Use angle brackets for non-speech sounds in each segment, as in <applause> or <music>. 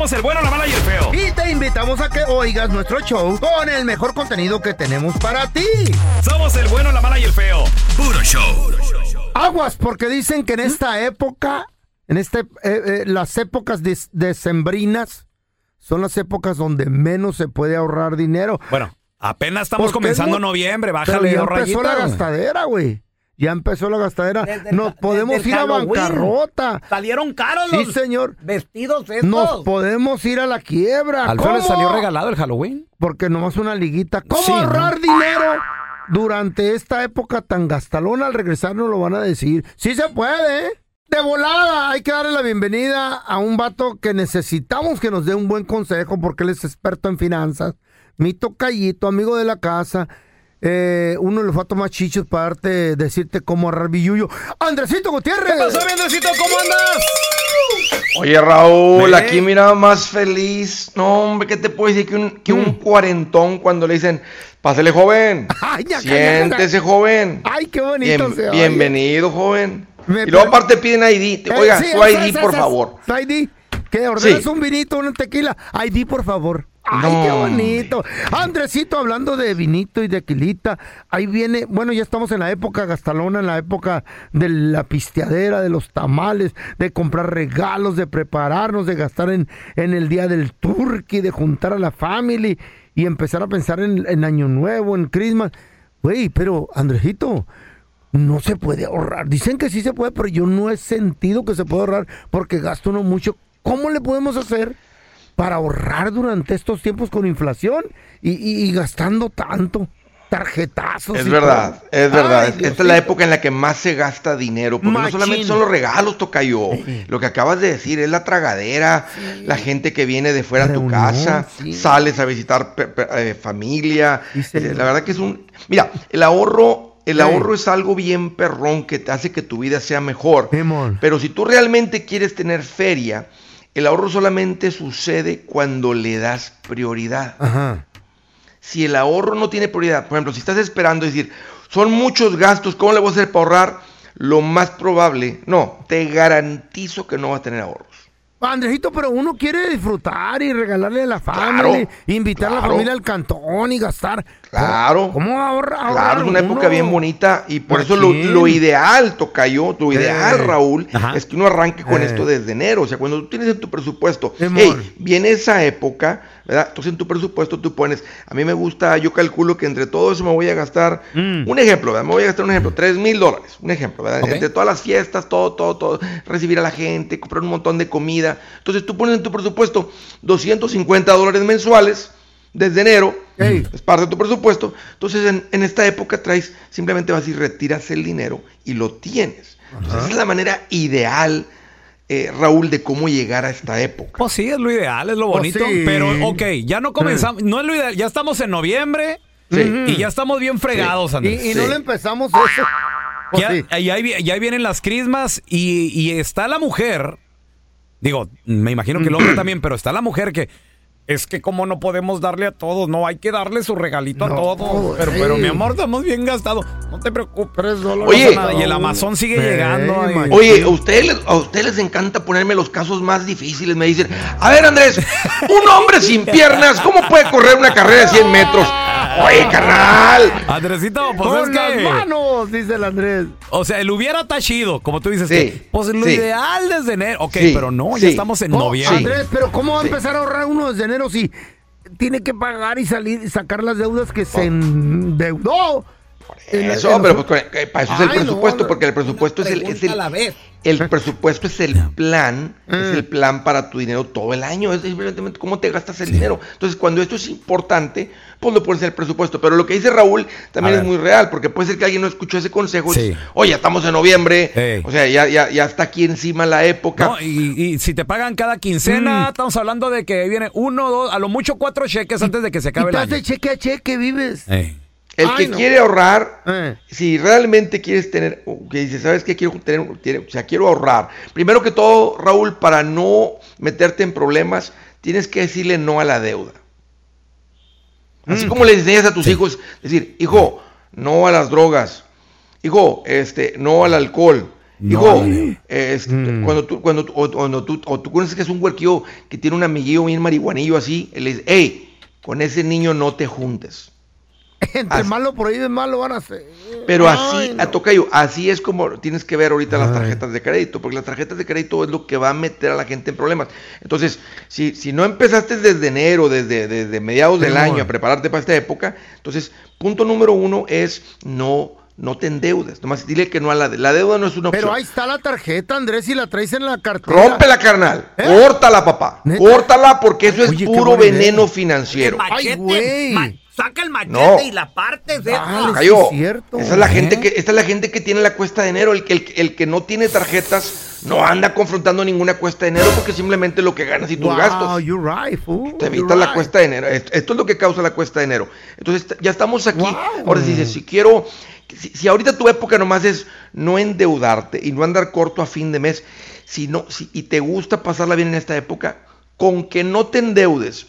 Somos el bueno, la mala y el feo. Y te invitamos a que oigas nuestro show con el mejor contenido que tenemos para ti. Somos el bueno, la mala y el feo. Puro show. Aguas, porque dicen que en esta época, en este, eh, eh, las épocas de- decembrinas, son las épocas donde menos se puede ahorrar dinero. Bueno, apenas estamos ¿Por qué comenzando no? noviembre. Pero Bájale ya dos empezó la gastadera, güey. Ya empezó la gastadera. Desde Nos podemos ir a bancarrota. Salieron caros Sí, los señor. vestidos estos. Nos podemos ir a la quiebra. Al feo le salió regalado el Halloween. Porque nomás una liguita. ¿Cómo Sí, ¿no? ahorrar dinero durante esta época tan gastalona? Al regresar nos lo van a decir. Sí se puede, ¿eh? De volada, hay que darle la bienvenida a un vato que necesitamos que nos dé un buen consejo porque él es experto en finanzas. Mi tocallito, amigo de la casa. Eh, uno le fue a tomar chichos para darte, decirte cómo ahorrar billuyo. ¡Andresito Gutiérrez! ¿Qué pasó, Viendecito? ¿Cómo andas? Oye, Raúl, aquí mira más feliz. No, hombre, ¿qué te puedo decir que un, que Mm. un cuarentón cuando le dicen, pásele joven, <laughs> Ay, ya, siéntese ya, ya. joven. Ay, qué bonito Bien- se oye. bienvenido, joven. Me- y luego aparte piden ID. Eh, Oiga, sí, su ID, por favor. Su ID. Que ordenas Sí. un vinito, una tequila. ID, por favor. Ay, No, qué bonito. Andresito, hablando de vinito y de tequilita, ahí viene, bueno, ya estamos en la época gastalona, en la época de la pisteadera, de los tamales, de comprar regalos, de prepararnos, de gastar en, en el día del turkey, de juntar a la family y empezar a pensar en, en Año Nuevo, en Christmas. Güey, pero, Andresito, no se puede ahorrar. Dicen que sí se puede, pero yo no he sentido que se puede ahorrar porque gasto uno mucho. ¿Cómo le podemos hacer para ahorrar durante estos tiempos con inflación y, y- y gastando tanto? Tarjetazos. Es verdad, todo. es verdad. Ay, Esta es la época en la que más se gasta dinero. Porque no solamente son los regalos, Tocayo. Lo que acabas de decir es la tragadera, la gente que viene de fuera a tu casa, sí. sales a visitar eh, familia. Eh, la verdad que es un. Mira, el ahorro. El ahorro es algo bien perrón que te hace que tu vida sea mejor. Pero si tú realmente quieres tener feria, el ahorro solamente sucede cuando le das prioridad Ajá. si el ahorro no tiene prioridad, por ejemplo, si estás esperando decir, son muchos gastos, ¿cómo le voy a hacer para ahorrar? Lo más probable, no, te garantizo que no vas a tener ahorros. Andresito, pero uno quiere disfrutar y regalarle a la Claro, familia, invitar a la familia al cantón y gastar. Claro. ¿Cómo ahorra? Claro, es una época bien bonita y por eso lo, lo ideal, Tocayo, lo ideal, Eh, Raúl, ajá. es que uno arranque con Eh. esto desde enero. O sea, cuando tú tienes en tu presupuesto, hey, viene esa época, ¿verdad? Entonces en tu presupuesto tú pones, a mí me gusta, yo calculo que entre todo eso me voy a gastar, Mm. un ejemplo, ¿verdad? Me voy a gastar un ejemplo, 3 mil dólares, un ejemplo, ¿verdad? Entre todas las fiestas, todo, todo, todo, recibir a la gente, comprar un montón de comida. Entonces tú pones en tu presupuesto 250 dólares mensuales desde enero, es parte de tu presupuesto. Entonces, en, en esta época traes, simplemente vas y retiras el dinero y lo tienes. Entonces, esa es la manera ideal, eh, Raúl, de cómo llegar a esta época. Pues sí, es lo ideal, es lo Pues bonito. sí. Pero, ok, ya no comenzamos. No es lo ideal. Ya estamos en noviembre Sí. y ya estamos bien fregados, Y, Andrés. y no Sí. le empezamos eso. Pues Ya, sí. y ahí, vienen las crismas y, y está la mujer Digo, me imagino que el hombre también, pero está la mujer que es que como no podemos darle a todos, no hay que darle su regalito No, a todos. Pero, pero mi amor, estamos bien gastados. No te preocupes. Oye. No pasa nada. y el Amazon sigue Ey, llegando. Oye, a ustedes, les- a ustedes les encanta ponerme los casos más difíciles. Me dicen, a ver Andrés, un hombre sin piernas, ¿cómo puede correr una carrera de 100 metros? Oye, carnal. Andresito, pues Con es las que. manos, dice el Andrés. O sea, el hubiera tachido, como tú dices. Sí, que, pues lo sí. ideal desde enero. Ok, Sí, pero no, ya estamos en Oh, noviembre. Andrés, pero ¿cómo va a empezar a ahorrar uno desde enero si tiene que pagar y salir y sacar las deudas que Oh. se endeudó? En la- Eso, en pero los- pues, para eso es el Ay, presupuesto, no. porque el presupuesto es el, es el, a la vez. El presupuesto es el plan, es Mm. el plan para tu dinero todo el año, es simplemente cómo te gastas el dinero. Entonces, cuando esto es importante, pues lo pones en el presupuesto. Pero lo que dice Raúl también es muy real, porque puede ser que alguien no escuchó ese consejo. Sí. Oye, estamos en noviembre, o sea, ya, ya, ya está aquí encima la época. No, y, y si te pagan cada quincena, estamos hablando de que viene uno, dos, a lo mucho cuatro cheques antes de que se acabe el año. de cheque a cheque, vives. Ey. El Ay, que no. quiere ahorrar, Eh. si realmente quieres tener, que dice, ¿sabes qué? Quiero tener, tiene- o sea, quiero ahorrar. Primero que todo, Raúl, para no meterte en problemas, tienes que decirle no a la deuda. Así como le enseñas a tus hijos, decir, hijo, no a las drogas. Hijo, este, no al alcohol. Hijo, este, Mm. cuando tú, cuando, tú- o, cuando tú, o tú conoces que es un huerquillo que tiene un amiguillo bien marihuanillo así, le dices, hey, con ese niño no te juntes. <laughs> Entre Así- malo por ahí de malo van a ser. Pero Ay, así, no. a tocayo, así es como tienes que ver ahorita las Ay. tarjetas de crédito, porque las tarjetas de crédito es lo que va a meter a la gente en problemas. Entonces, si, si no empezaste desde enero, desde, desde mediados del año a prepararte para esta época, entonces, punto número uno es no, no te endeudes. Nomás dile que no a la, de- la deuda no es una opción. Pero ahí está la tarjeta, Andrés, y la traes en la cartera. Rómpela, carnal. ¿Eh? Córtala, papá. ¿Neta? Córtala porque eso es Oye, puro veneno financiero. Ay, güey. Saca el machete No. y la parte de sí es cierto. Esa es la ¿Eh? gente que, esta es la gente que tiene la cuesta de enero. El que, el, el que no tiene tarjetas no anda confrontando ninguna cuesta de enero porque simplemente lo que ganas y tus wow, gastos. you're right, fool. Te evitas la right. cuesta de enero. Esto, esto es lo que causa la cuesta de enero. Entonces ya estamos aquí. Wow. Ahora si dices, si quiero, si, si ahorita tu época nomás es no endeudarte y no andar corto a fin de mes, si no, si, y te gusta pasarla bien en esta época, con que no te endeudes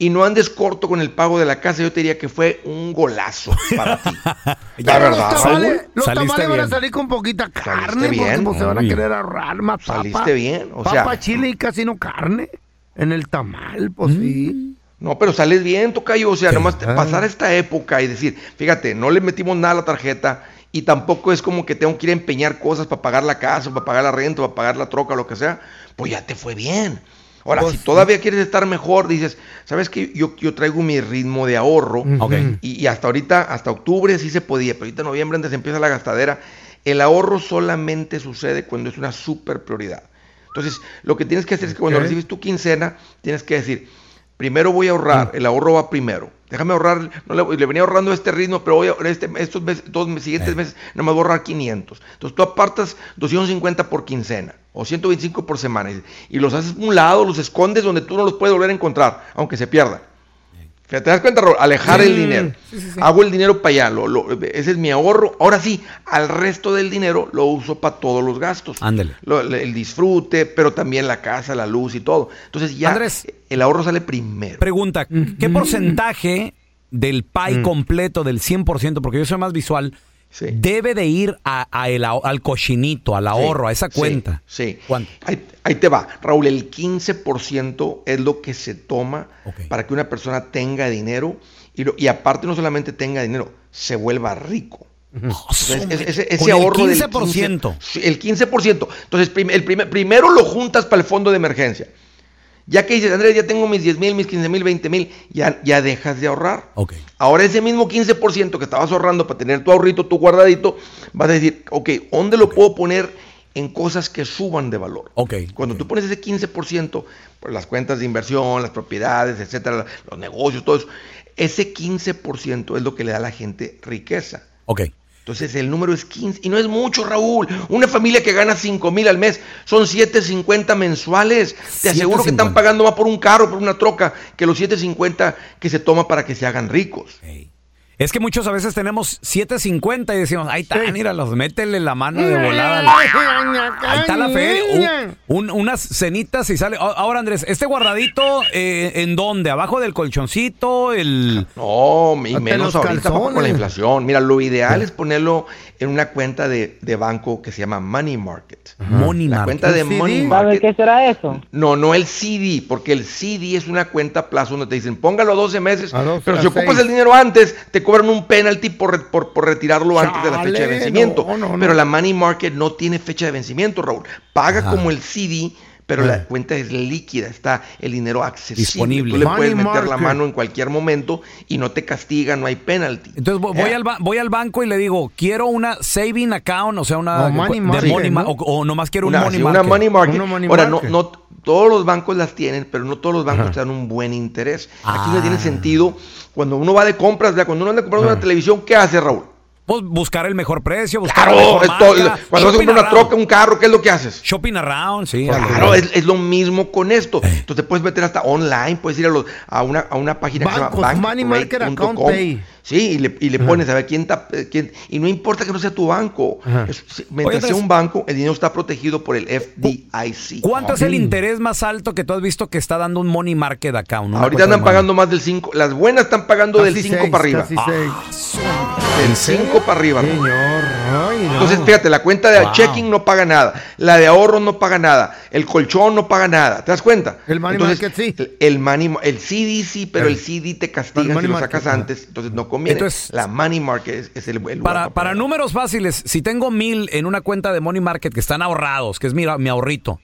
y no andes corto con el pago de la casa, yo te diría que fue un golazo para ti. <laughs> La verdad, los tamales, los saliste tamales van a bien. salir con poquita carne Saliste bien. porque pues, se van a querer ahorrar más papa. Saliste bien, o papa, sea- chile y casi no carne. En el tamal, pues Mm. sí. No, pero sales bien, Tocayo. O sea, nomás Ah. pasar esta época y decir, fíjate, no le metimos nada a la tarjeta y tampoco es como que tengo que ir a empeñar cosas para pagar la casa, para pagar la renta, para pagar la troca, lo que sea. Pues ya te fue bien. Ahora, Pues si todavía quieres estar mejor, dices, ¿sabes qué? Yo, yo traigo mi ritmo de ahorro. Y, y hasta ahorita, hasta octubre sí se podía, pero ahorita en noviembre antes empieza la gastadera. El ahorro solamente sucede cuando es una super prioridad. Entonces, lo que tienes que hacer es que cuando recibes tu quincena, tienes que decir, primero voy a ahorrar, el ahorro va primero. Déjame ahorrar, no le, le venía ahorrando este ritmo, pero voy a, este, estos meses, dos siguientes meses, nada más voy a ahorrar 500. Entonces tú apartas 250 por quincena o 125 por semana y, y los haces a un lado, los escondes donde tú no los puedes volver a encontrar, aunque se pierda. Fíjate, ¿Te das cuenta, Raúl? Alejar el dinero. Hago el dinero para allá. lo- lo- ese es mi ahorro. Ahora sí, al resto del dinero lo uso para todos los gastos. Ándele. Lo- el disfrute, pero también la casa, la luz y todo. Entonces ya Andrés. el ahorro sale primero. Pregunta, ¿qué porcentaje del pie completo del 100%, porque yo soy más visual, Sí. debe de ir a, a el al cochinito, al ahorro, a esa cuenta? Sí. ¿Cuánto? Ahí, ahí te va. Raúl, el 15% es lo que se toma para que una persona tenga dinero y, lo- y aparte no solamente tenga dinero, se vuelva rico. Entonces, ese, ese- el ahorro del 15%. 15%. Sí, el 15%. Entonces, prim- el primer- primero lo juntas para el fondo de emergencia. Ya que dices, Andrés, ya tengo mis 10 mil, mis 15 mil, 20 mil, ya, ya dejas de ahorrar. Ok. Ahora ese mismo 15% que estabas ahorrando para tener tu ahorrito, tu guardadito, vas a decir, ok, ¿dónde lo puedo poner en cosas que suban de valor? Ok, Cuando tú pones ese 15% por las cuentas de inversión, las propiedades, etcétera, los negocios, todo eso, ese 15% es lo que le da a la gente riqueza. Ok. Entonces el número es 15 y no es mucho, Raúl. Una familia que gana 5 mil al mes son 750 mensuales. Te aseguro que 750. están pagando más por un carro, por una troca, que los 750 que se toma para que se hagan ricos. Es que muchos a veces tenemos 7.50 y decimos, ahí está, míralos, métele la mano de volada. Ahí está la fe. Un- un- unas cenitas y sale. Ahora, Andrés, este guardadito, eh, ¿en dónde? ¿Abajo del colchoncito? El... No, y menos ahorita con la inflación. Mira, lo ideal es ponerlo en una cuenta de, de banco que se llama Money Market. Money La Market. cuenta de. Money ¿Sabe Market. qué será eso? No, no el CD, porque el CD es una cuenta a plazo donde te dicen póngalo a 12 meses, A 12, pero a si ocupas seis. el dinero antes, te cobran un penalty por, por, por retirarlo antes de la fecha de vencimiento. no, no, no. Pero la Money Market no tiene fecha de vencimiento, Raúl. Paga como el CD, pero la cuenta es líquida, está el dinero accesible. Disponible. Tú le Money puedes meter la mano en cualquier momento y no te castiga, no hay penalty. Entonces vo- voy, Eh. al ba- voy al banco y le digo, quiero una saving account, o sea, una... No, money market, money ma- ¿no? o, o nomás quiero Una, un money sí, market. una money market. Una money Ahora, market. No, no todos los bancos las tienen, pero no todos los bancos te dan un buen interés. Aquí no Ah. tiene sentido. Cuando uno va de compras, cuando uno anda comprando una televisión, ¿qué hace, Raúl? Pues buscar el mejor precio, buscar la Claro, mejor marca, cuando vas a comprar una around. troca, un carro, ¿qué es lo que haces? Shopping around, sí. Claro, es, es lo mismo con esto. Entonces te puedes meter hasta online, puedes ir a, los- a, una, a una página Bancos, que se llama Money Market bankrate.com. Account Pay. Sí, y le, y le pones a ver quién está. eh, quién- y no importa que no sea tu banco. Es- si- mientras Oye, sea Andrés. un banco, el dinero está protegido por el FDIC. ¿Cuánto es el interés más alto que tú has visto que está dando un money market account? Ahorita andan pagando más del 5. Las buenas están pagando del Casi 5 seis, para arriba. casi seis. Del 5 para arriba. Señor, ay, no. Entonces, fíjate, la cuenta de Wow. checking no paga nada, la de ahorro no paga nada, el colchón no paga nada, ¿te das cuenta? El money Entonces, market sí. El, el money, el CD sí, pero El- el CD te castiga si lo sacas antes, entonces no conviene. Entonces, la money market es, es el, el Para, números fáciles, si tengo mil en una cuenta de money market que están ahorrados, que es mi, mi ahorrito,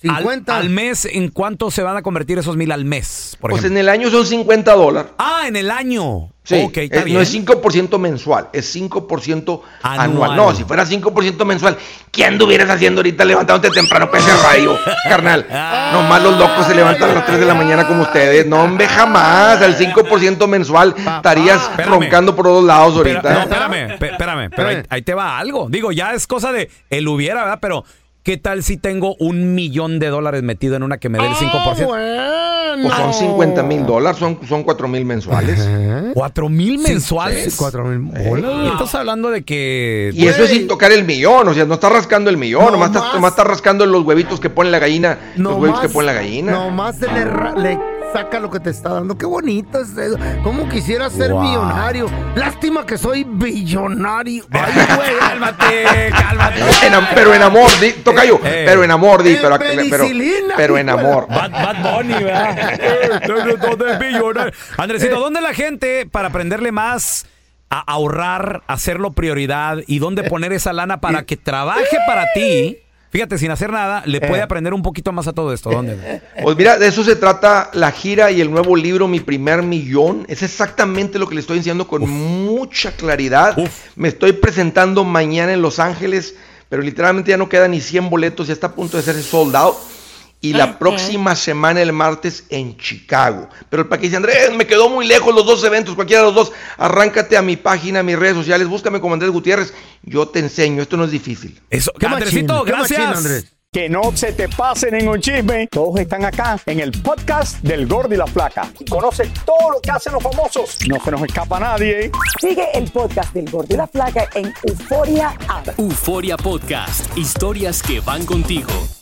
50. Al, mes, ¿en cuánto se van a convertir esos mil al mes? Por Pues ejemplo? en el año son 50 dólares. Ah, en el año. Sí, ok, está eh, bien. no es 5% mensual, es 5% anual. Anual. No, si fuera 5% mensual, ¿qué anduvieras haciendo ahorita levantándote temprano para ese radio, carnal? Nomás los locos se levantan a las 3 de la mañana como ustedes. No, hombre, jamás. Al 5% mensual estarías Espérame. roncando por todos lados Pero- ahorita. no, espérame, espérame, pero ahí, Eh. ahí te va algo. Digo, ya es cosa de el hubiera, ¿verdad? Pero, ¿qué tal si tengo un millón de dólares metido en una que me dé el 5%? Ah, bueno. Pues son 50 mil dólares, son, son 4 mil mensuales. ¿Eh? ¿Cuatro mil mensuales? Sí, cuatro mil Y bolas. estás hablando de que... Y eso es sin tocar el millón, o sea, no estás rascando el millón, No nomás, estás, más. nomás estás rascando los huevitos que pone la gallina, los huevos que pone la gallina. Nomás le saca lo que te está dando. Qué bonito es eso. ¿Cómo quisiera ser Wow. millonario? Lástima que soy billonario. <laughs> Ay, güey. cálmate, cálmate. En am- pero en amor, di, tocayo, Eh. pero en amor, di, En pero, pero, penicilina, pero en hijo de- amor. Bad, Bad Bunny, ¿verdad? <laughs> Eh, ¿Dónde es billonario? Andresito, ¿dónde la gente para aprenderle más a ahorrar, hacerlo prioridad y dónde poner esa lana para que trabaje para ti? Fíjate, sin hacer nada, le puede aprender un poquito más a todo esto. ¿Dónde? <laughs> Pues mira, de eso se trata la gira y el nuevo libro, Mi Primer Millón. Es exactamente lo que le estoy enseñando con mucha claridad. Uf. Me estoy presentando mañana en Los Ángeles, pero literalmente ya no quedan ni 100 boletos, ya está a punto de ser sold out. Y la próxima semana, el martes, en Chicago. Pero el paquete dice, Andrés, me quedó muy lejos los dos eventos, cualquiera de los dos. Arráncate a mi página, a mis redes sociales, búscame como Andrés Gutiérrez. Yo te enseño, esto no es difícil. Eso, Qué Andresito, gracias. machín, Andrés. Que no se te pase ningún chisme. Todos están acá en el podcast del Gordi y la Flaca. Y conoce todo lo que hacen los famosos. No se nos escapa nadie. Sigue el podcast del Gordo y la Flaca en Euforia App. Euforia Podcast, historias que van contigo.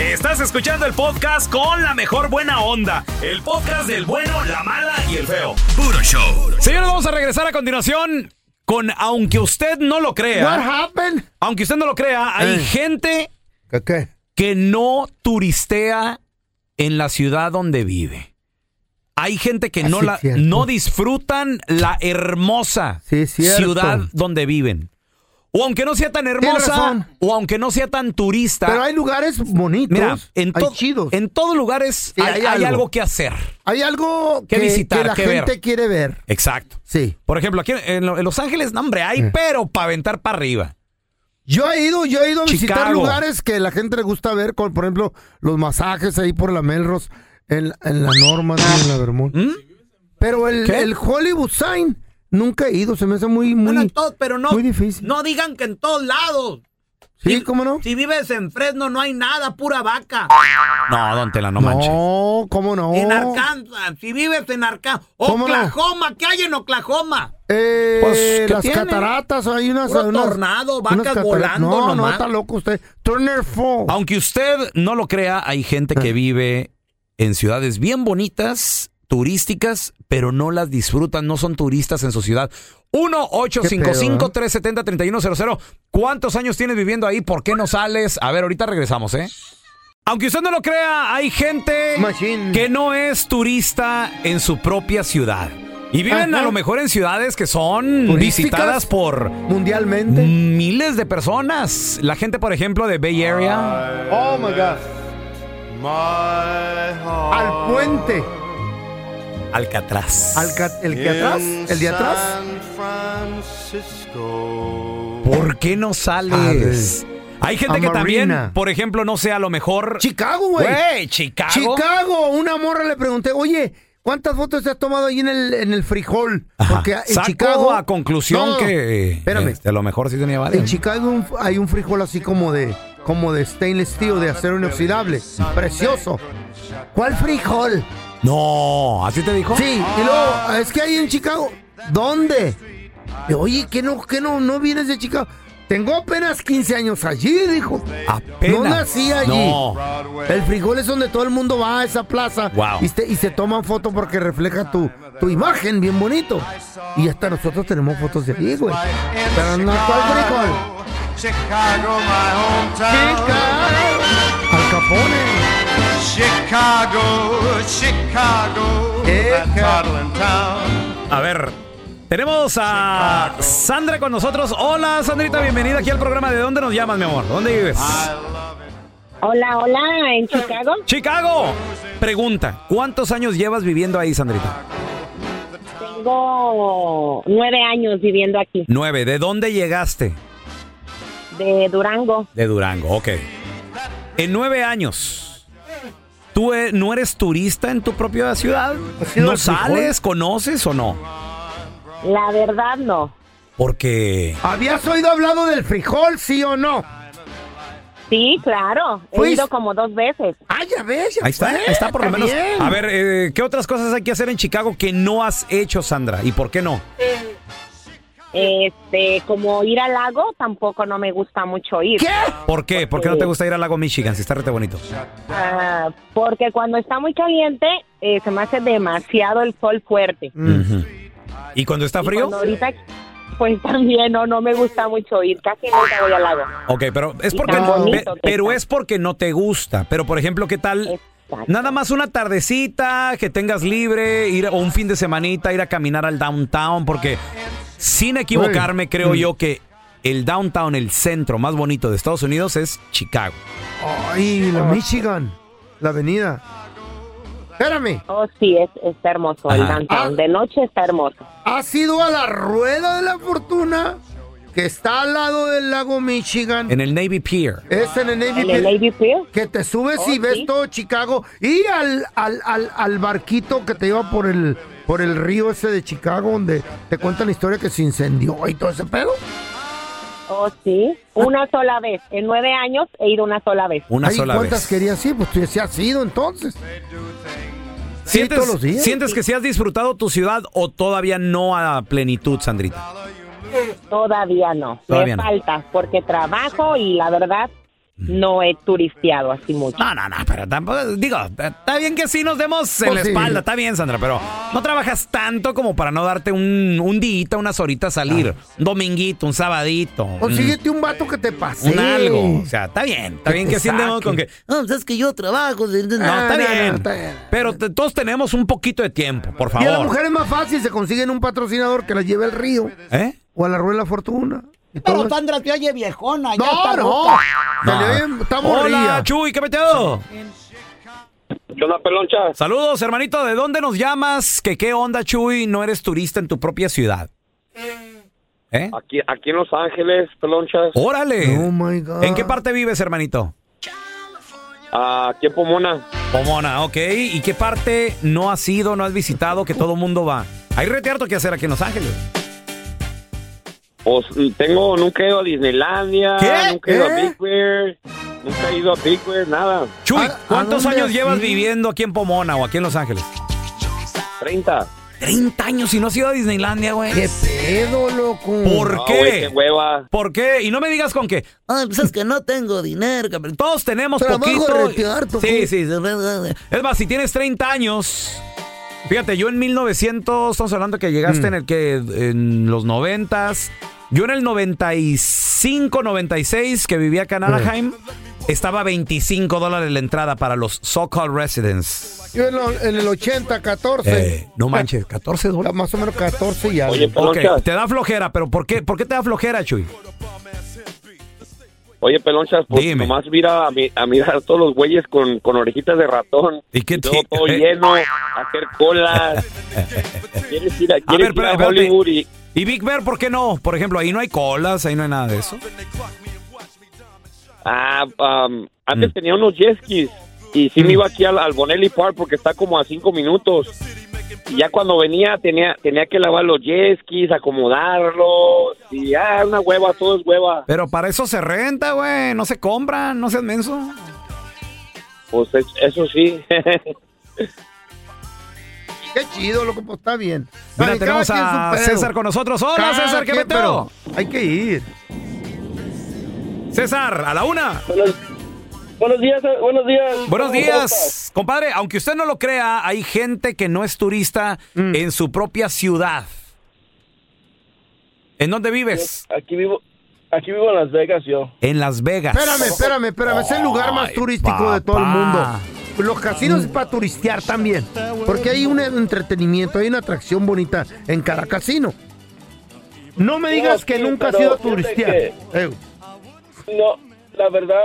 Estás escuchando el podcast con la mejor buena onda. El podcast del bueno, la mala y el feo. Puro show. Señores, vamos a regresar a continuación con Aunque usted no lo What crea. happened? Aunque usted no lo crea, hay Eh. gente que no turistea en la ciudad donde vive. Hay gente que Ah, no, la, cierto. no disfrutan la hermosa Sí, ciudad donde viven. O aunque no sea tan hermosa, o aunque no sea tan turista. Pero hay lugares bonitos. Mira, en, hay chidos. en todos lugares Sí, hay, hay hay algo. algo. que hacer. Hay algo Que que, visitar, que la que gente quiere ver. Exacto. Sí. Por ejemplo, aquí en, Lo- en Los Ángeles, no, hombre, hay, Eh. pero para aventar para arriba. Yo he ido, yo he ido a visitar Chicago. lugares que la gente le gusta ver, como por ejemplo los masajes ahí por la Melrose, en, en la Norman y en la Vermont. ¿Mm? Pero el, ¿Qué? el Hollywood Sign nunca he ido, se me hace muy, muy, Bueno, en todo, pero no, muy difícil. no digan que en todos lados. sí, si- ¿cómo no? Si vives en Fresno no hay nada, pura vaca. No, don Tela, no, manches. No, ¿cómo no? En Arkansas, si vives en Arkansas. ¿Cómo no? Oklahoma, ¿qué hay en Oklahoma? Eh, Pues, ¿qué las tiene? cataratas, hay unas... Puro unas- tornado, vacas volando No, no, nomás. está loco usted. Turner Fall. Aunque usted no lo crea, hay gente que vive en ciudades bien bonitas, turísticas, pero no las disfrutan, no son turistas en su ciudad. 1-855-370-3100. ¿Cuántos años tienes viviendo ahí? ¿Por qué no sales? A ver, ahorita regresamos, ¿eh? Aunque usted no lo crea, hay gente Machine. que no es turista en su propia ciudad. Y viven Ajá. a lo mejor en ciudades que son visitadas por Mundialmente. miles de personas. La gente, por ejemplo, de Bay Area. Oh my God. Al puente. Alcatraz. Al ca- el que atrás. El de atrás. ¿Por qué no sales? Hay gente A que también, por ejemplo, no sé, a lo mejor. Chicago, güey. Güey, Chicago. Chicago. Una morra le pregunté, oye, ¿cuántas fotos te has tomado ahí en el, en el frijol? Ajá. Porque en Saco Chicago. a conclusión No, que. Espérame. este, a lo mejor sí tenía varias. En Chicago hay un frijol así como de como de stainless steel, de acero inoxidable. Precioso. ¿Cuál frijol? No, ¿así te dijo? Sí, y luego, es que hay en Chicago. ¿Dónde? Y, Oye, ¿qué no, qué no, no vienes de Chicago? Tengo apenas 15 años allí, dijo. Apenas. No nací allí. No. El frijol es donde todo el mundo va a esa plaza Wow. y, se, y se toman fotos porque refleja tu, tu imagen bien bonito. Y hasta nosotros tenemos fotos de ahí, güey. Pero no, ¿cuál frijol? Chicago, my hometown. Chicago. Al Capone. Chicago, Chicago, that Chicago. toddling town. A ver. Tenemos a Sandra con nosotros. Hola, Sandrita, bienvenida aquí al programa. ¿De dónde nos llamas, mi amor? ¿Dónde vives? Hola, hola, en Chicago. Chicago. Pregunta, ¿cuántos años llevas viviendo ahí, Sandrita? Tengo nueve años viviendo aquí, Nueve. ¿De dónde llegaste? de Durango. De Durango, ok. En nueve años, ¿tú eh, no eres turista en tu propia ciudad? ¿No sales, conoces o no? La verdad, no. Porque... ¿Habías oído hablado del frijol, sí o no? Sí, claro. He Fuiste- ido como dos veces. Ah, ya ves, ya Ahí está, fue, está por lo menos. bien. A ver, eh, ¿qué otras cosas hay que hacer en Chicago que no has hecho, Sandra? ¿Y por qué no? Este, como ir al lago, tampoco no me gusta mucho ir. ¿Qué? ¿Por qué? ¿Por qué no te gusta ir al lago Michigan si está rete bonito? Ah, porque cuando está muy caliente, eh, se me hace demasiado el sol fuerte. Ujú. ¿Y cuando está Y frío? cuando ahorita, pues <laughs> también no, no me gusta mucho ir. Casi nunca voy al lago. Ok, pero es Y porque tan bonito pe- que pero está. es porque no te gusta. Pero por ejemplo, ¿qué tal? Exacto. Nada más una tardecita que tengas libre, ir o un fin de semanita, ir a caminar al downtown, porque sin equivocarme, creo yo que el downtown, el centro más bonito de Estados Unidos es Chicago. Ay, la Michigan, la avenida. Espérame, Oh, sí, es, está hermoso el downtown. Ah. De noche está hermoso. ¿has ido a la rueda de la fortuna? Que está al lado del lago Michigan. En el Navy Pier. Es en el Navy ¿En Pier. el Navy Pier? Que te subes Oh, y ves sí. todo Chicago. Y al, al, al, al barquito que te lleva por el, por el río ese de Chicago, donde te cuentan la historia que se incendió y todo ese pedo. Oh, sí. Una sola vez. En nueve años he ido una sola vez. Una Ay, sola ¿Cuántas vez. querías ir? Pues tú ya has ido entonces. Sí, ¿Sientes, todos los días. ¿Sientes que si has disfrutado tu ciudad o todavía no a plenitud, Sandrita? Todavía no. Todavía Me no. falta porque trabajo y la verdad no he turisteado así mucho. No, no, no, pero tampoco, digo, está bien que sí nos demos en Pues la sí. espalda, está bien, Sandra, pero no trabajas tanto como para no darte un, un día, unas horitas a salir, un dominguito, un sabadito, Consíguete un vato que te pase. un algo, o sea, está bien, está Que bien te que sí andemos con que, no, pues es que yo trabajo, no, está Ah, no, bien, no, está bien. pero te- todos tenemos un poquito de tiempo, por Y a la favor. mujer es más fácil, se consiguen un patrocinador que la lleve al río ¿Eh? O a la rueda de la fortuna. Y Pero. Sandra te oye viejona. ya No, está no. le está. Hola, Chuy, ¿qué metido? ¿Qué onda, peloncha? Saludos, hermanito, ¿de dónde nos llamas? ¿Que qué onda, Chuy? ¿No eres turista en tu propia ciudad? ¿Eh? Aquí, aquí en Los Ángeles, pelonchas. ¡Órale! Oh my God. ¿En qué parte vives, hermanito? Ah, aquí en Pomona. Pomona, ok. ¿Y qué parte no has ido, no has visitado, que todo mundo va? Hay rete harto que hacer aquí en Los Ángeles. Pues tengo, nunca he ido a Disneylandia. ¿Qué? Nunca he ido a ¿Eh? Big Bear. Nunca he ido a Big Bear, nada. Chuy, ¿A- a ¿cuántos dónde años llevas viviendo aquí en Pomona o aquí en Los Ángeles? 30. 30 años y no has ido a Disneylandia, güey. ¿Qué pedo, loco? ¿Por No, qué? güey, qué hueva. ¿Por qué? Y no me digas con que, ay, pues es que no tengo dinero. cabrón". Todos tenemos Trabajo poquito. retear, tocó. sí, sí. Es más, si tienes 30 años, fíjate, yo en 1900, estamos hablando que llegaste en el que, en los 90s, yo en el 95, 96, que vivía acá en Anaheim, estaba a 25 dólares la entrada para los so-called residents. Yo en, lo- en el 80, 14. Eh, no manches, 14 dólares. Más o menos 14 y algo. Oye, Ok, pelonchas. te da flojera, pero ¿por qué, ¿por qué te da flojera, Chuy? Oye, pelonchas, pues nomás mira a, mi- a mirar todos los güeyes con, con orejitas de ratón. ¿Y qué todo, todo lleno, hacer colas. <laughs> ¿Quieres ir a, A ver, ir espera, a. Hollywood y... ¿Y Big Bear por qué no? Por ejemplo, ahí no hay colas, ahí no hay nada de eso. Ah, um, antes Mm. tenía unos jet skis y sí me iba aquí al, al Bonelli Park porque está como a cinco minutos. Y ya cuando venía tenía tenía que lavar los jet skis, acomodarlos y ya una hueva, todo es hueva. Pero para eso se renta, güey. No se compran, no seas menso. Pues es- eso sí. Qué chido, loco, pues está bien. Mira, Ay, tenemos cada quien a su pedo. César con nosotros. Hola, Cada César, ¿qué quien, meteo? pero Hay que ir. César, a la una. Buenos días, eh, buenos días. Buenos ¿Cómo días, compadre. Aunque usted no lo crea, hay gente que no es turista Mm. en su propia ciudad. ¿En dónde vives? Aquí vivo, aquí vivo en Las Vegas yo. En Las Vegas. Espérame, espérame, espérame. Es el lugar más Ay, turístico de todo el mundo. Los casinos es para turistear también. Porque hay un entretenimiento, hay una atracción bonita en cada casino. No me digas No, que sí, nunca has ido a turistear. que- Eh, No, la verdad,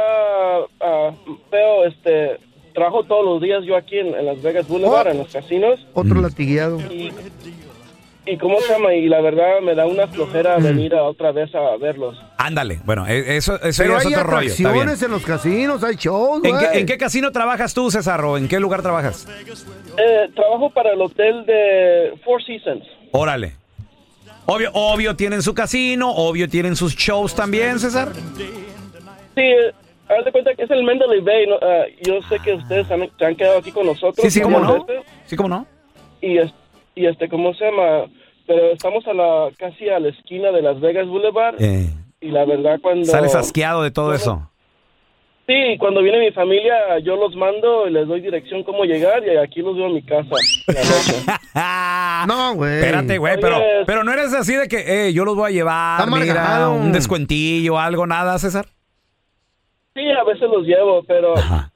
ah, veo, este, trabajo todos los días yo aquí en, en Las Vegas Boulevard, Oh. en los casinos. otro latigueado. Y, y cómo se llama, y la verdad me da una flojera venir a otra vez a verlos. Ándale. Bueno, e- eso, eso Pero ya es hay otro rollo. Está bien. atracciones en los casinos, hay shows, ¿En güey. qué, en qué casino trabajas tú, César? ¿O en qué lugar trabajas? Eh, trabajo para el hotel de Four Seasons. Órale. Obvio, obvio tienen su casino, obvio tienen sus shows también, César. Sí, eh, haz de cuenta que es el Mendeley Bay. ¿no? Ah, yo sé que ustedes han, se han quedado aquí con nosotros. Sí, sí, cómo varias no. veces. Sí, cómo no. Y, es- y este, ¿cómo se llama? Pero estamos a la casi a la esquina de Las Vegas Boulevard. Eh, Y la verdad, cuando. sales asqueado de todo eso. Sí, cuando viene mi familia, yo los mando y les doy dirección cómo llegar. Y aquí los veo en mi casa. <laughs> No, güey. Espérate, güey, pero, pero no eres así de que eh, yo los voy a llevar, mira, un descuentillo, algo, nada, César. sí, a veces los llevo, pero Ajá.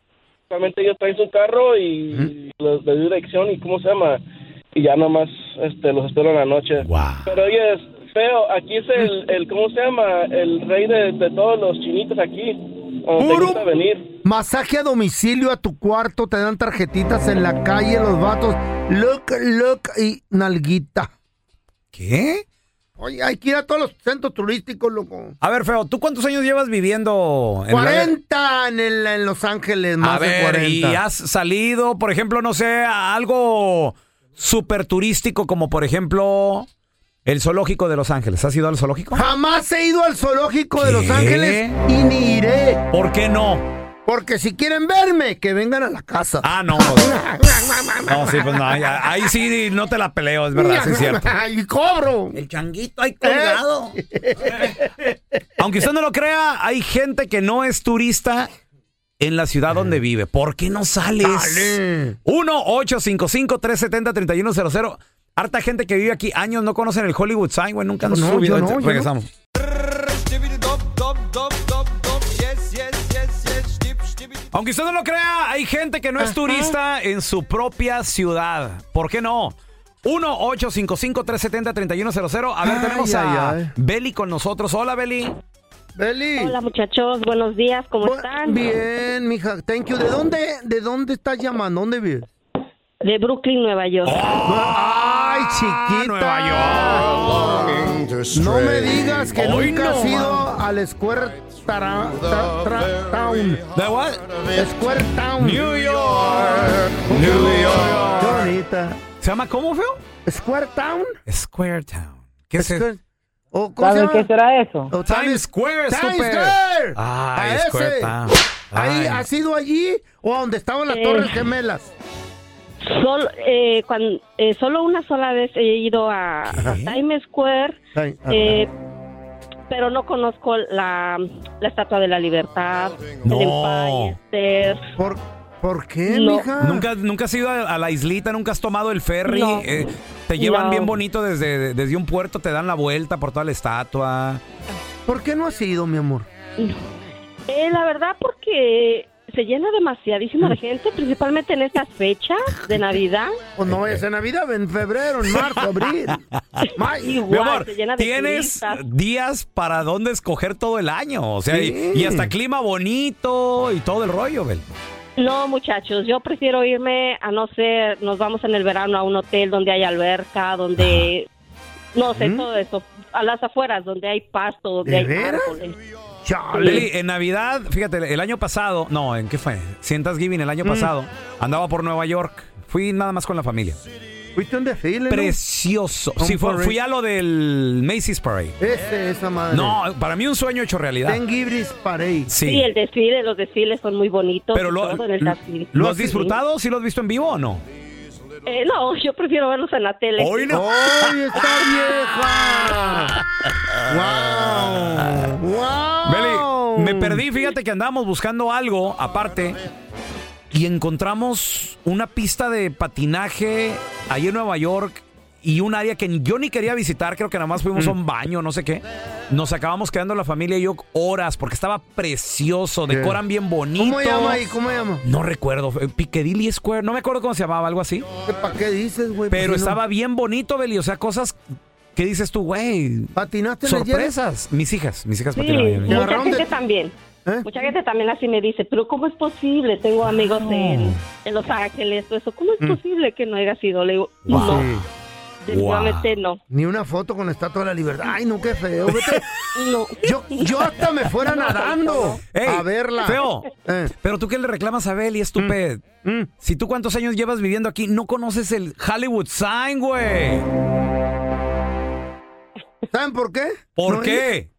solamente ellos traen su carro y les, les doy dirección y cómo se llama. Y ya nomás este, los espero en la noche. Wow. Pero oye, es feo, aquí es el, el ¿cómo se llama? El rey de, de todos los chinitos aquí. Cuando te gusta venir. Masaje a domicilio a tu cuarto, te dan tarjetitas en la calle, los vatos. Look, look y nalguita. ¿Qué? Oye, hay que ir a todos los centros turísticos, loco. A ver, Feo, ¿tú cuántos años llevas viviendo en la- 40 en, el- en Los Ángeles, más A ver, de 40. y has salido, por ejemplo, no sé, a algo súper turístico como, por ejemplo, el zoológico de Los Ángeles. ¿Has ido al zoológico? Jamás he ido al zoológico de Los. Ángeles y ni iré. ¿Por qué no? Porque si quieren verme, que vengan a la casa. Ah, no. <laughs> No, sí, pues no. ahí- Ahí sí no te la peleo, es verdad, sí es cierto. <laughs> y cobro. El changuito ahí colgado. Aunque usted no lo crea, hay gente que no es turista en la ciudad donde vive. ¿Por qué no sales? Dale. 1-855-370-3100. Harta gente que vive aquí años no conocen el Hollywood Sign, güey. Nunca han No, subido. no. Regresamos. Aunque usted no lo crea, hay gente que no es turista en su propia ciudad. ¿Por qué no? 1-855-370-3100. A ver, Ay, tenemos a ay, ay. Beli con nosotros. Hola, Beli. Hola muchachos, buenos días, ¿cómo Bu- están? Bien, mija. Thank you. ¿De dónde, de dónde estás llamando? ¿Dónde vives? De Brooklyn, Nueva York. Ay, chiquita. Nueva No me digas que Hoy nunca no, has ido al Square Tara- Tra- Tra- Town. ¿De what? Square Town. New York. New Qué York. bonita. ¿Se llama cómo, feo? Square Town. Square Town. ¿Qué es Square- eso? ¿O ¿Cómo se ¿Saben llama? qué será eso? Times Square, Times. Square. Ay, A Square ese. Ahí. ¿Has ido allí o a donde estaban las Eh. Torres Gemelas? Solo, eh, cuan- eh, solo una sola vez he ido a, a Times Square, eh, pero no conozco la, la Estatua de la Libertad, No. el Empire State. ¿Por, ¿Por qué, No. mija? ¿Nunca, ¿Nunca has ido a, a la islita? ¿Nunca has tomado el ferry? No. Eh, te llevan No. bien bonito desde, desde un puerto, te dan la vuelta por toda la estatua. ¿Por qué no has ido, mi amor? Eh, la verdad porque se llena demasiadísimo de gente, principalmente en estas fechas de Navidad. Pues no vayas en Navidad, en febrero, en marzo, abril. <laughs> mayo. Mi Igual, amor, se llena de tienes turistas. días para dónde escoger todo el año. O sea, Sí. y, y hasta clima bonito y todo el rollo, Bel. No, muchachos, yo prefiero irme a no ser, nos vamos en el verano a un hotel donde hay alberca, donde, no sé, todo eso, a las afueras, donde hay pasto, donde ¿De hay veras? árboles. En Navidad, fíjate, el año pasado, no, ¿en qué fue? Sientas Giving el año pasado, andaba por Nueva York. Fui nada más con la familia. Fuiste un desfile, ¿no? Precioso. Un Sí, fue- fui a lo del Macy's Parade. Ese, esa madre. No, para mí un sueño hecho realidad. Ten Gibris Parade. Sí. Sí. el desfile, los desfiles son muy bonitos. Pero lo, todo en el. ¿lo has disfrutado? ¿Sí lo has visto en vivo o no? Eh, no, yo prefiero verlos en la tele. Hoy no. ¡Ay, está vieja! <laughs> ¡Wow! ¡Wow! Beli, me perdí, fíjate que andábamos buscando algo aparte y encontramos una pista de patinaje ahí en Nueva York y un área que yo ni quería visitar, creo que nada más fuimos a un baño, no sé qué. Nos acabamos quedando la familia y yo horas porque estaba precioso, decoran bien bonito. ¿Cómo llama ahí? ¿Cómo llama? No recuerdo, eh, Piccadilly Square, no me acuerdo cómo se llamaba, algo así. ¿Para qué dices, güey? Pero Pues no- estaba bien bonito, Beli, o sea, cosas que dices tú, güey, ¿Patinaste sorpresas. Mis hijas, mis hijas Sí, mucha gente también. ¿Eh? Mucha gente también así me dice, pero ¿cómo es posible? Tengo amigos en, en Los Ángeles, todo eso. ¿Cómo es Mm. posible que no haya sido? Le digo, no, definitivamente no. Ni una foto con la Estatua de la Libertad. Ay, no, qué feo. Vete. <laughs> No. Yo, yo hasta me fuera <laughs> No, nadando a verla. Feo, Eh. pero tú qué le reclamas a Beli, estúpido. Mm. Si tú cuántos años llevas viviendo aquí, no conoces el Hollywood Sign, güey. ¿Saben por qué? ¿Por No, qué?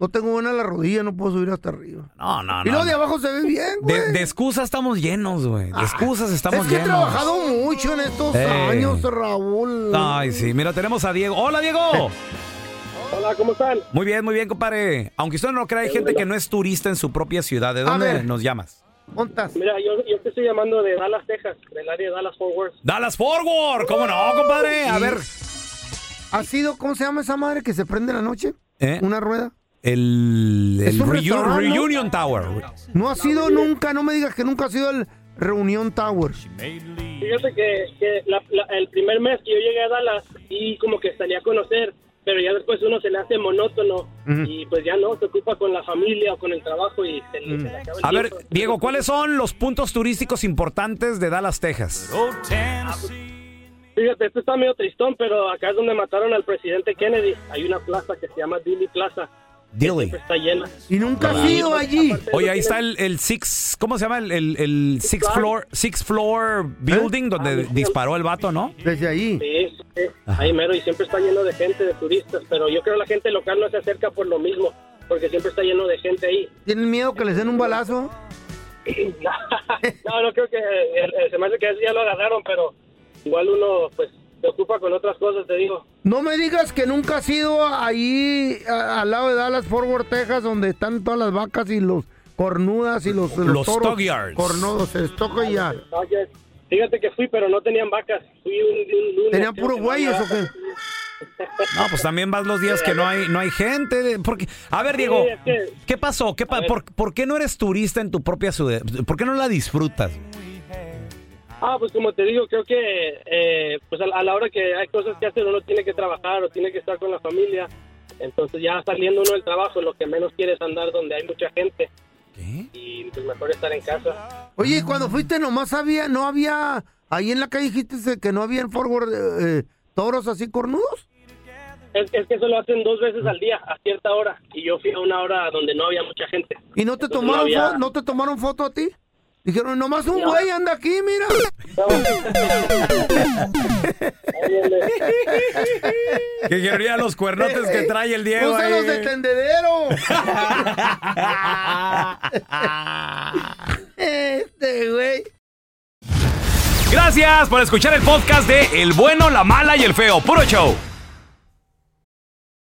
No tengo buena la rodilla, no puedo subir hasta arriba. No, no, Y no. luego de abajo se ve bien, güey. De, de excusas estamos llenos, güey. De excusas estamos es que he llenos. trabajado mucho en estos años, Raúl. Ay, sí. Mira, tenemos a Diego. Hola, Diego. <laughs> Hola, ¿cómo están? Muy bien, muy bien, compadre. Aunque usted no lo crea, hay gente que no es turista en su propia ciudad. ¿De dónde nos llamas? ¿Cuántas? Mira, yo, yo te estoy llamando de Dallas, Texas, del área de Dallas Fort Worth. Dallas Forward. ¿Cómo no, compadre? A Y- ver. ¿Ha sido, cómo se llama esa madre que se prende en la noche? ¿Eh? ¿Una rueda? El, el un Reu- restaurante, ¿no? Reunion Tower. No ha sido nunca, no me digas que nunca ha sido el Reunión Tower. Fíjate que, que la- la- el primer mes que yo llegué a Dallas y como que salí a conocer, pero ya después uno se le hace monótono Ujú. y pues ya no, se ocupa con la familia o con el trabajo y se le, se le acaba el A ver, tiempo. Diego, ¿cuáles son los puntos turísticos importantes de Dallas, Texas? Fíjate, esto está medio tristón, pero acá es donde mataron al presidente Kennedy. Hay una plaza que se llama Dilley Plaza. Dilly. Siempre está llena. Y nunca has ido allí. Oye, ahí está el, el Six, ¿cómo se llama? El, el, el Six Floor, Six Floor Building donde disparó el vato, ¿no? Desde ahí. Sí, sí, ahí mero, y siempre está lleno de gente, de turistas, pero yo creo que la gente local no se acerca por lo mismo, porque siempre está lleno de gente ahí. ¿Tienen miedo que les den un balazo? <laughs> no, no creo que, eh, eh, se me hace que ya lo agarraron, pero igual uno, pues, se ocupa con otras cosas, te digo. No me digas que nunca has ido ahí a- al lado de Dallas, Fort Worth, Texas, donde están todas las vacas y los cornudas y los, Los toros stockyards. cornudos, el stockyard. Oye, Fíjate que fui, pero no tenían vacas. Fui un, un lunes. ¿Tenían puros güeyes o qué? No, pues también vas los días que no hay, no hay gente. de- Porque, a ver, Diego, Sí, es que- ¿qué pasó? ¿Qué pa- por, por qué no eres turista en tu propia ciudad? ¿Por qué no la disfrutas? Ah, pues como te digo, creo que eh, pues a, la- a la hora que hay cosas que hacer uno tiene que trabajar o tiene que estar con la familia. Entonces ya saliendo uno del trabajo, lo que menos quiere es andar donde hay mucha gente. Y pues mejor estar en casa. Oye, cuando fuiste nomás había, no había, ahí en la calle dijiste que no había en Fort Worth eh, toros así cornudos. Es, es que eso lo hacen dos veces al día, a cierta hora. Y yo fui a una hora donde no había mucha gente. ¿Y no te Entonces, tomaron había- fo- no te tomaron foto a ti? Dijeron, nomás un güey anda aquí, mira. <laughs> Que quería los cuernotes que trae el Diego. Úsalos ahí. de tendedero. este güey. Gracias por escuchar el podcast de El bueno, la mala y el feo. Puro show.